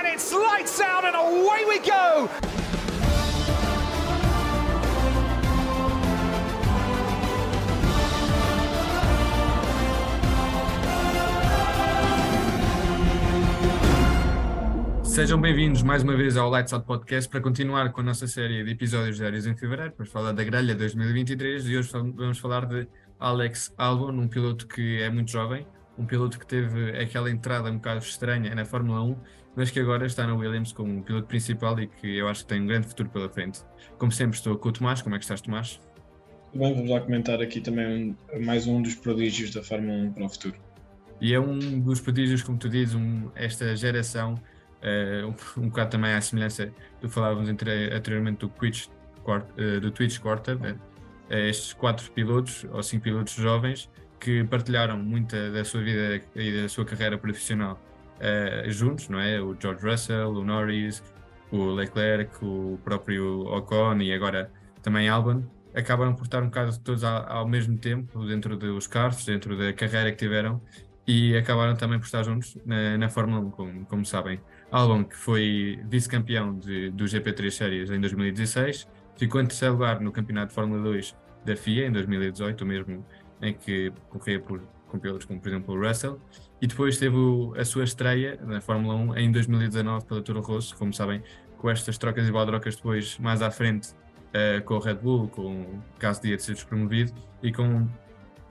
and it's lights out and away we go. Sejam bem-vindos mais uma vez ao Lights Out Podcast para continuar com a nossa série de episódios diários em fevereiro. Vamos falar da grelha 2023 e hoje vamos falar de Alex Albon, um piloto que é muito jovem, um piloto que teve aquela entrada um bocado estranha na Fórmula 1, mas que agora está na Williams como piloto principal e que eu acho que tem um grande futuro pela frente. Como sempre, estou com o Tomás. Como é que estás, Tomás? Bem, vamos lá comentar aqui também um, mais um dos prodígios da Fórmula 1 para o futuro. E é um dos prodígios, como tu dizes, um, esta geração Uh, um, um bocado também à semelhança do que falávamos entre, anteriormente do Twitch, uh, do Twitch Quarter, uh, estes quatro pilotos ou cinco pilotos jovens que partilharam muita da sua vida e da sua carreira profissional juntos, não é? O George Russell, o Norris, o Leclerc, o próprio Ocon e agora também Albon, acabaram por estar um bocado todos ao, ao mesmo tempo dentro dos carros, dentro da carreira que tiveram e acabaram também por estar juntos na, na Fórmula 1, como, como sabem. Albon, que foi vice-campeão do GP3 Series em 2016, ficou em terceiro lugar no Campeonato de Fórmula 2 da FIA em 2018, o mesmo em que corria por, com pilotos como, por exemplo, o Russell, e depois teve a sua estreia na Fórmula 1 em 2019 pela Toro Rosso, como sabem, com estas trocas e baldrocas depois mais à frente uh, com o Red Bull, com o caso de ser despromovido e com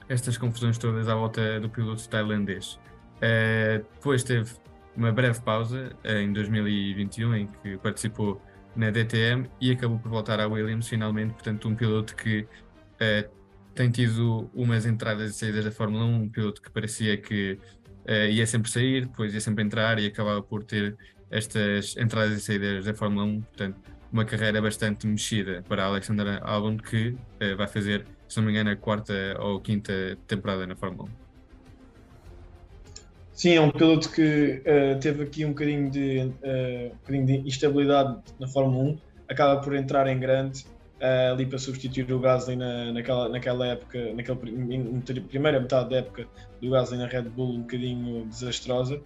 estas confusões todas à volta do piloto tailandês. Uh, depois teve uma breve pausa eh, em 2021 em que participou na DTM e acabou por voltar à Williams finalmente, portanto um piloto que uh, tem tido umas entradas e saídas da Fórmula 1, um piloto que parecia que uh, ia sempre sair, depois ia sempre entrar e acabava por ter estas entradas e saídas da Fórmula 1, portanto uma carreira bastante mexida para Alexander Albon que uh, vai fazer, se não me engano, a quarta ou quinta temporada na Fórmula 1. Sim, é um piloto que uh, teve aqui um bocadinho, de, uh, um bocadinho de instabilidade na Fórmula 1, acaba por entrar em grande uh, ali para substituir o Gasly na, naquela, naquela época, naquela primeira metade da época do Gasly na Red Bull, um bocadinho desastrosa.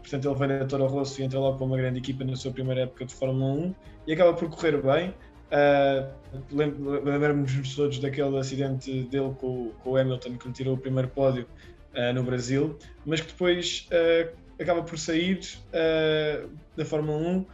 portanto, ele vem na Toro Rosso e entra logo para uma grande equipa na sua primeira época de Fórmula 1 e acaba por correr bem. Uh, Lembramos-nos todos daquele acidente dele com, com o Hamilton que lhe tirou o primeiro pódio uh, no Brasil, mas que depois uh, acaba por sair uh, da Fórmula 1,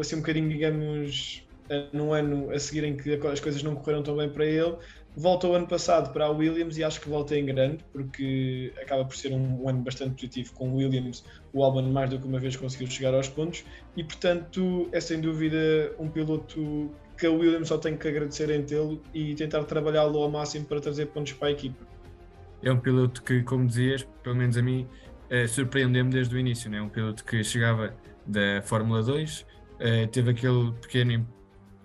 assim um bocadinho, digamos, no ano a seguir em que as coisas não correram tão bem para ele. Volta o ano passado para a Williams e acho que volta em grande, porque acaba por ser um, um ano bastante positivo com o Williams. O Albon mais do que uma vez conseguiu chegar aos pontos e, portanto, é sem dúvida um piloto que a Williams só tem que agradecer em tê-lo e tentar trabalhá-lo ao máximo para trazer pontos para a equipa é um piloto que, como dizias, pelo menos a mim, uh, surpreendeu-me desde o início. Né? Um piloto que chegava da Fórmula 2, uh, eh, teve aquele pequeno,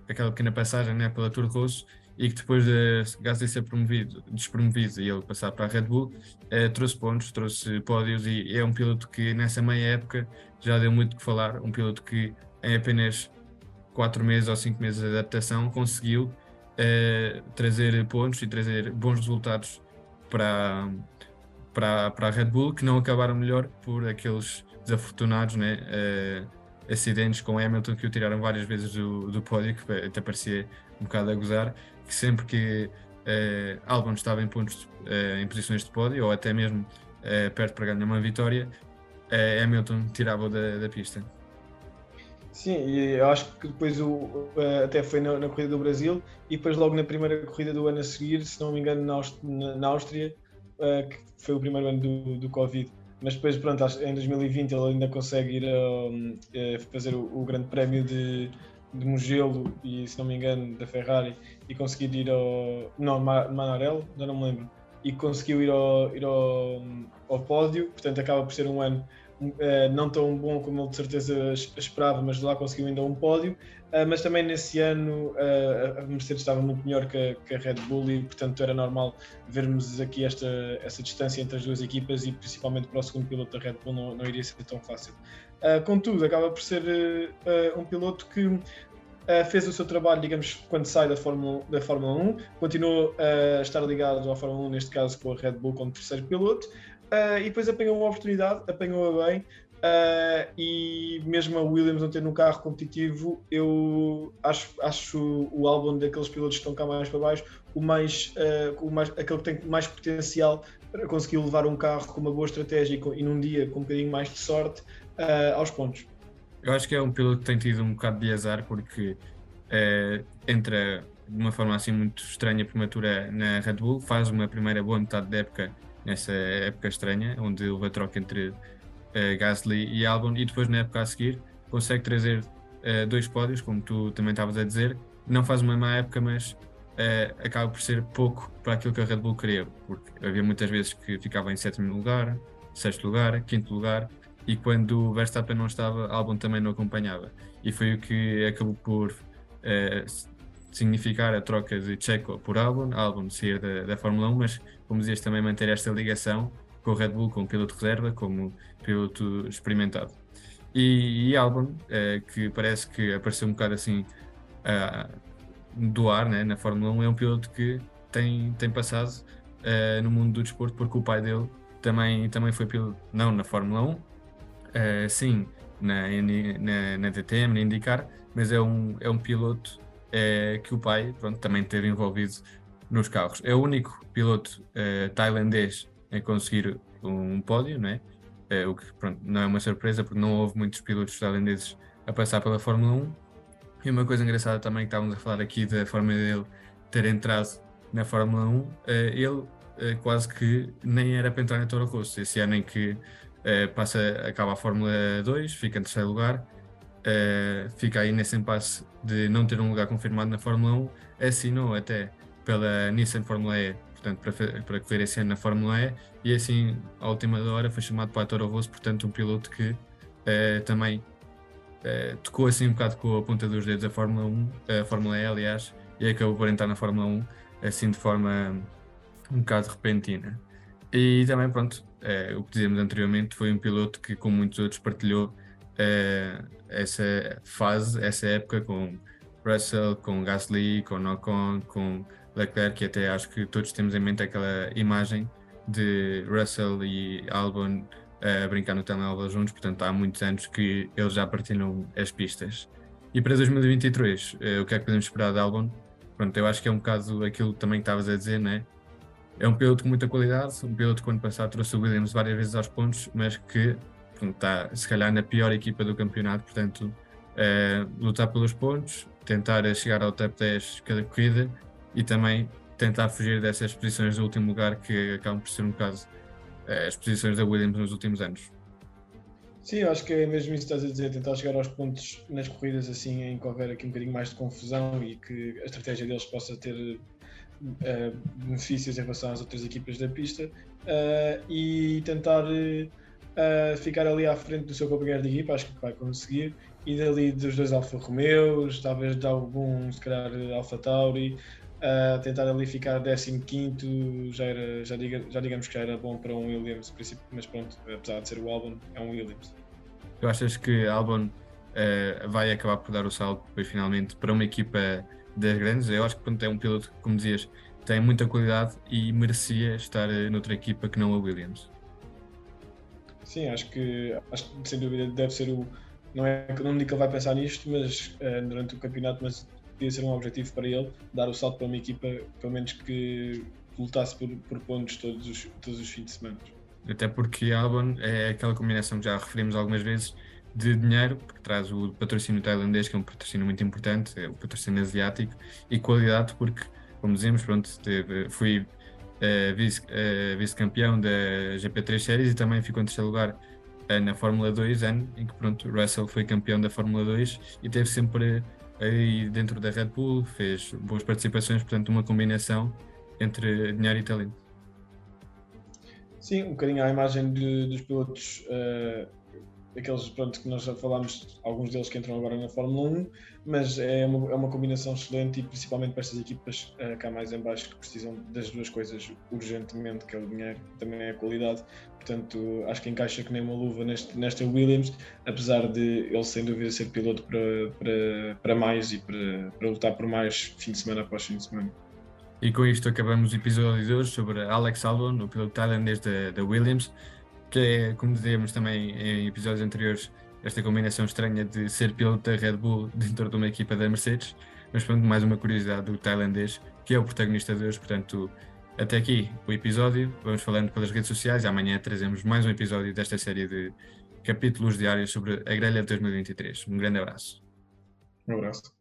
aquela pequena passagem né, pela Tour Rosso e que depois de Gasly ser promovido, despromovido e ele passar para a Red Bull, uh, trouxe pontos, trouxe pódios e é um piloto que nessa meia época já deu muito que falar. Um piloto que em apenas 4 meses ou 5 meses de adaptação conseguiu trazer pontos e trazer bons resultados para, para, para a Red Bull, que não acabaram melhor por aqueles desafortunados né, uh, acidentes com Hamilton que o tiraram várias vezes do, do pódio, que até parecia um bocado a gozar, que sempre que uh, Albon estava em pontos uh, em posições de pódio, ou até mesmo uh, perto para ganhar uma vitória, Hamilton tirava-o da, da pista. Sim, e eu acho que depois o, até foi na, na, corrida do Brasil e depois logo na primeira corrida do ano a seguir, se não me engano, na, na Áustria, uh, que foi o primeiro ano do, do Covid. Mas depois, pronto, em 2020 ele ainda consegue ir a, a fazer o, o, Grande Prémio de, de Mugello e, se não me engano, da Ferrari e conseguir ir ao. Não, Manarello, já não me lembro. E conseguiu ir ao, ir ao, ao pódio, portanto acaba por ser um ano Uh, não tão bom como ele de certeza esperava, mas lá conseguiu ainda um pódio. Uh, mas também nesse ano uh, a Mercedes estava muito melhor que a, que a, Red Bull e, portanto, era normal vermos aqui esta, essa distância entre as duas equipas e, principalmente para o segundo piloto da Red Bull, não, não iria ser tão fácil. contudo, acaba por ser um piloto que fez o seu trabalho, digamos, quando sai da Fórmula, da Fórmula 1, continuou a estar ligado à Fórmula 1, neste caso com a Red Bull como terceiro piloto, Uh, e depois apanhou uma oportunidade, apanhou-a bem uh, e mesmo a Williams não tendo um carro competitivo, eu acho, acho o álbum daqueles pilotos que estão cá mais para baixo o mais, uh, o mais aquele que tem mais potencial para conseguir levar um carro com uma boa estratégia e, num dia com um bocadinho mais de sorte aos pontos. Eu acho que é um piloto que tem tido um bocado de azar porque entra de uma forma assim muito estranha prematura na Red Bull, faz uma primeira boa metade da época nessa época estranha, onde houve a troca entre uh, Gasly e Albon, e depois na época a seguir consegue trazer uh, dois pódios, como tu também estavas a dizer. Não faz uma má época, mas uh, acaba por ser pouco para aquilo que a Red Bull queria, porque havia muitas vezes que ficava em sétimo lugar, sexto lugar, quinto lugar, e quando Verstappen não estava, Albon também não acompanhava. E foi o que acabou por significar a troca de Checo por Albon, Albon sair da, da Fórmula 1, mas como dizias também manter esta ligação com o Red Bull como piloto reserva, como piloto experimentado. E, e Albon, eh, que parece que apareceu um bocado assim uh, do ar né, na Fórmula 1, é um piloto que tem, tem passado uh, no mundo do desporto porque o pai dele também, também foi piloto, não na Fórmula 1, uh, sim na, na, na DTM, na IndyCar, mas é um, é um piloto é, que o pai pronto, também teve envolvido nos carros. É o único piloto uh, tailandês em conseguir um pódio, não é? Uh, o que pronto, não é uma surpresa porque não houve muitos pilotos tailandeses a passar pela Fórmula 1. E uma coisa engraçada também que estávamos a falar aqui da forma dele ter entrado na Fórmula 1, uh, eh, ele quase que nem era para entrar na Toro Rosso. Esse ano em que passa, acaba a Fórmula 2, fica em terceiro lugar, fica aí nesse impasse de não ter um lugar confirmado na Fórmula 1, assinou até pela Nissan Fórmula E, portanto, para, para correr esse ano na Fórmula E, e assim, à última hora, foi chamado para a Toro Rosso, portanto, um piloto que eh, também eh, tocou assim um bocado com a ponta dos dedos a Fórmula 1, a Fórmula E, aliás, e acabou por entrar na Fórmula 1, assim, de forma um bocado repentina. E também, pronto, o que dizemos anteriormente, foi um piloto que, como muitos outros, partilhou essa fase, essa época com Russell, com Gasly, com Ocon, com Leclerc, que até acho que todos temos em mente aquela imagem de Russell e Albon a brincar no telemóvel juntos, portanto há muitos anos que eles já partilham as pistas. E para 2023, eh, o que é que podemos esperar de Albon? Pronto, eu acho que é um bocado aquilo também que estavas a dizer, né? É um piloto com muita qualidade, um piloto que ano passado trouxe o Williams várias vezes aos pontos, mas que está se calhar na pior equipa do campeonato, portanto, eh, lutar pelos pontos, tentar chegar ao top 10 cada corrida e também tentar fugir dessas posições do último lugar que acabam por ser um bocado uh, as posições da Williams nos últimos anos. Sim, acho que é mesmo isso que estás a dizer, tentar chegar aos pontos nas corridas assim em que houver aqui um bocadinho mais de confusão e que a estratégia deles possa ter uh, benefícios em relação às outras equipas da pista uh, e tentar uh, ficar ali à frente do seu companheiro de equipa, acho que vai conseguir e dali dos dois Alfa Romeos, talvez de algum, se calhar, Alfa Tauri, uh, tentar ali ficar 15 já, era, já, diga, já digamos que já era bom para um Williams, mas pronto, apesar de ser o Albon, é um Williams. Tu achas que Albon uh, vai acabar por dar o salto depois finalmente para uma equipa das grandes? Eu acho que pronto, é um piloto, como dizias, tem muita qualidade e merecia estar uh, noutra equipa que não a Williams. Sim, acho que, acho que sem dúvida deve ser o. Não é não digo que ele vai pensar nisto, mas uh, durante o campeonato, mas podia ser um objetivo para ele dar o salto para uma equipa, pelo menos que lutasse por, por pontos todos os, todos os fins de semana. Até porque Albon é aquela combinação que já referimos algumas vezes de dinheiro, porque traz o patrocínio tailandês, que é um patrocínio muito importante, é o patrocínio asiático, e qualidade, porque, como dizemos, pronto, teve, fui uh, vice-campeão vice da GP3 Series e também ficou em terceiro lugar uh, na Fórmula 2, ano em que pronto, Russell foi campeão da Fórmula 2 e teve sempre aí dentro da Red Bull, fez boas participações, portanto, uma combinação entre dinheiro e talento. Sim, um bocadinho à imagem de, dos pilotos, uh, aqueles pronto, que nós já falámos, alguns deles que entram agora na Fórmula 1, mas é uma, é uma combinação excelente e principalmente para estas equipas uh, cá mais em baixo que precisam das duas coisas urgentemente, que é o dinheiro e também é a qualidade. Portanto, acho que encaixa que nem uma luva neste, nesta Williams, apesar de ele sem dúvida ser piloto para, para, para mais e para, para lutar por mais fim de semana após fim de semana. E com isto acabamos o episódio de hoje sobre Alex Albon, o piloto tailandês da Williams, que é, como dizíamos também em episódios anteriores, esta combinação estranha de ser piloto da Red Bull dentro de uma equipa da Mercedes. Mas pronto, mais uma curiosidade do tailandês, que é o protagonista de hoje. Portanto, até aqui o episódio. Vamos falando pelas redes sociais amanhã trazemos mais um episódio desta série de capítulos diários sobre a grelha de 2023. Um grande abraço. Um abraço.